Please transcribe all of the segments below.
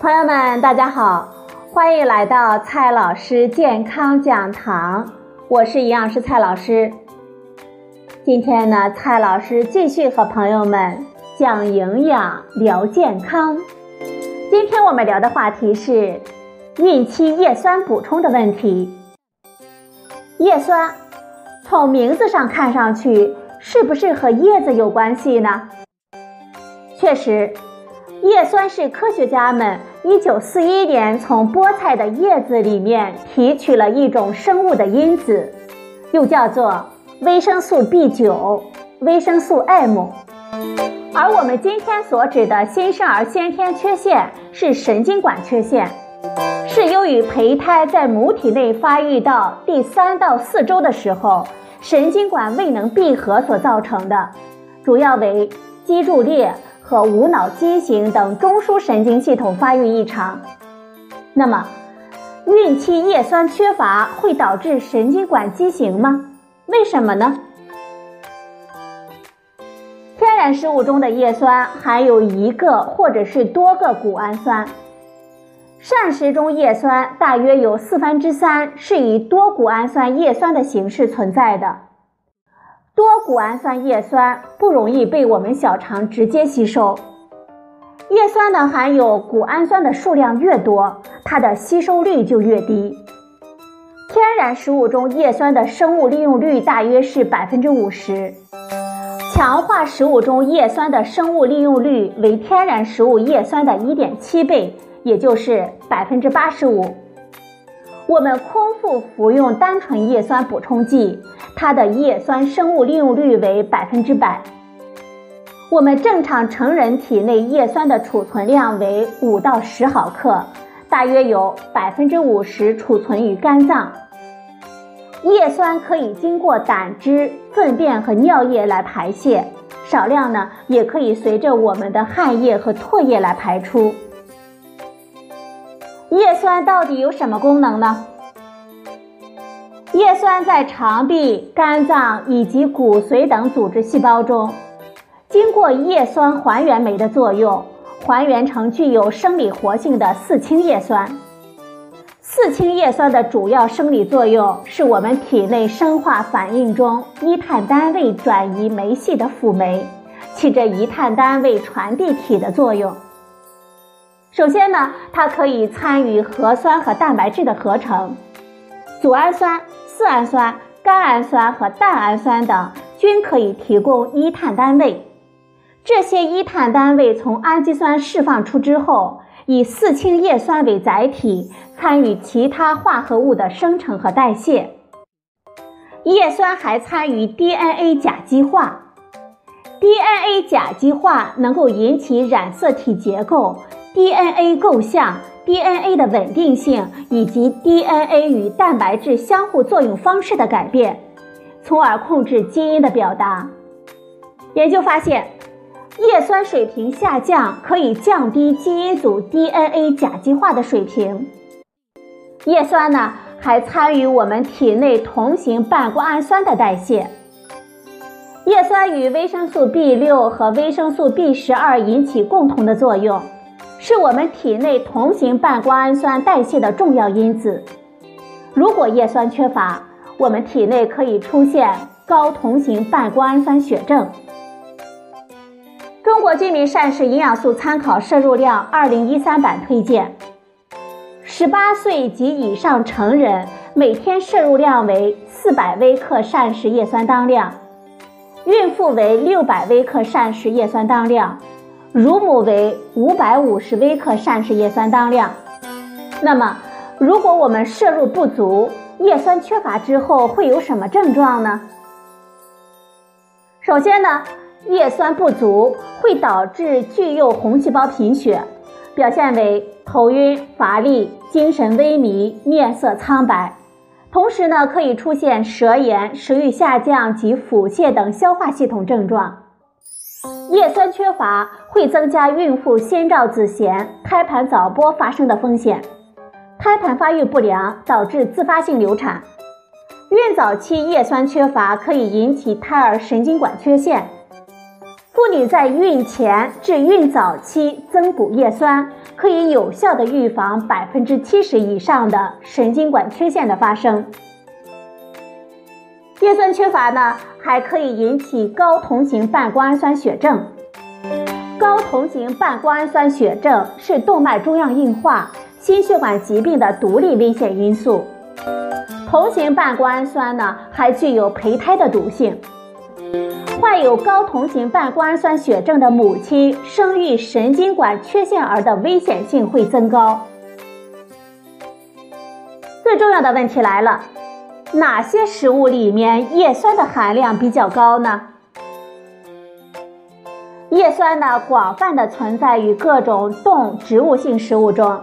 朋友们，大家好，欢迎来到蔡老师健康讲堂，我是营养师蔡老师。今天呢，蔡老师继续和朋友们讲营养、聊健康。今天我们聊的话题是孕期叶酸补充的问题。叶酸从名字上看上去是不是和叶子有关系呢？确实。叶酸是科学家们1941年从菠菜的叶子里面提取了一种生物的因子，又叫做维生素 B9、维生素 M。而我们今天所指的新生儿先天缺陷是神经管缺陷，是由于胚胎在母体内发育到第三到四周的时候，神经管未能闭合所造成的，主要为脊柱裂。和无脑畸形等中枢神经系统发育异常。那么，孕期叶酸缺乏会导致神经管畸形吗？为什么呢？天然食物中的叶酸含有一个或者是多个谷氨酸，膳食中叶酸大约有四分之三是以多谷氨酸叶酸的形式存在的。多谷氨酸叶酸不容易被我们小肠直接吸收，叶酸呢含有谷氨酸的数量越多，它的吸收率就越低。天然食物中叶酸的生物利用率大约是百分之五十，强化食物中叶酸的生物利用率为天然食物叶酸的一点七倍，也就是百分之八十五。我们空腹服用单纯叶酸补充剂，它的叶酸生物利用率为百分之百。我们正常成人体内叶酸的储存量为五到十毫克，大约有百分之五十储存于肝脏。叶酸可以经过胆汁、粪便和尿液来排泄，少量呢也可以随着我们的汗液和唾液来排出。叶酸到底有什么功能呢？叶酸在肠壁、肝脏以及骨髓等组织细胞中，经过叶酸还原酶的作用，还原成具有生理活性的四氢叶酸。四氢叶酸的主要生理作用是我们体内生化反应中一碳单位转移酶系的辅酶，起着一碳单位传递体的作用。首先呢，它可以参与核酸和蛋白质的合成，组氨酸、色氨酸、甘氨酸和蛋氨酸等均可以提供一碳单位。这些一碳单位从氨基酸释放出之后，以四氢叶酸为载体，参与其他化合物的生成和代谢。叶酸还参与 DNA 甲基化，DNA 甲基化能够引起染色体结构。DNA 构象、DNA 的稳定性以及 DNA 与蛋白质相互作用方式的改变，从而控制基因的表达。研究发现，叶酸水平下降可以降低基因组 DNA 甲基化的水平。叶酸呢，还参与我们体内同型半胱氨酸的代谢。叶酸与维生素 B 六和维生素 B 十二引起共同的作用。是我们体内同型半胱氨酸代谢的重要因子。如果叶酸缺乏，我们体内可以出现高同型半胱氨酸血症。中国居民膳食营养素参考摄入量二零一三版推荐：十八岁及以上成人每天摄入量为四百微克膳食叶酸当量，孕妇为六百微克膳食叶酸当量。乳母为五百五十微克膳食叶酸当量。那么，如果我们摄入不足，叶酸缺乏之后会有什么症状呢？首先呢，叶酸不足会导致巨幼红细胞贫血，表现为头晕、乏力、精神萎靡、面色苍白。同时呢，可以出现舌炎、食欲下降及腹泻等消化系统症状。叶酸缺乏会增加孕妇先兆子痫、胎盘早剥发生的风险，胎盘发育不良导致自发性流产。孕早期叶酸缺乏可以引起胎儿神经管缺陷。妇女在孕前至孕早期增补叶酸，可以有效的预防百分之七十以上的神经管缺陷的发生。叶酸缺乏呢，还可以引起高同型半胱氨酸血症。高同型半胱氨酸血症是动脉粥样硬化、心血管疾病的独立危险因素。同型半胱氨酸呢，还具有胚胎的毒性。患有高同型半胱氨酸血症的母亲生育神经管缺陷儿的危险性会增高。最重要的问题来了，哪些食物里面叶酸的含量比较高呢？叶酸呢，广泛的存在于各种动植物性食物中。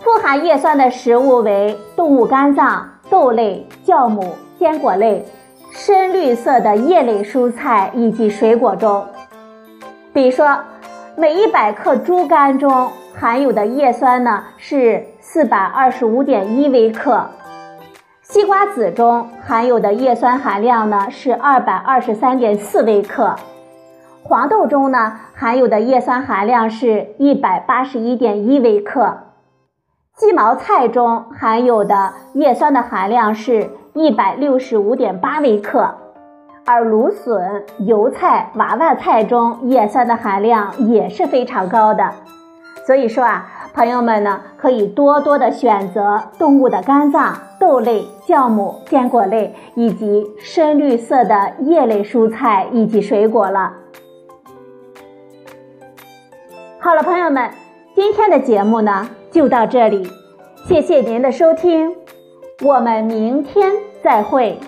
富含叶酸的食物为动物肝脏、豆类、酵母、坚果类。深绿色的叶类蔬菜以及水果中，比如说，每一百克猪肝中含有的叶酸呢是四百二十五点一微克，西瓜籽中含有的叶酸含量呢是二百二十三点四微克，黄豆中呢含有的叶酸含量是一百八十一点一微克，鸡毛菜中含有的叶酸的含量是。一百六十五点八微克，而芦笋、油菜、娃娃菜中叶酸的含量也是非常高的。所以说啊，朋友们呢可以多多的选择动物的肝脏、豆类、酵母、坚果类以及深绿色的叶类蔬菜以及水果了。好了，朋友们，今天的节目呢就到这里，谢谢您的收听。我们明天再会。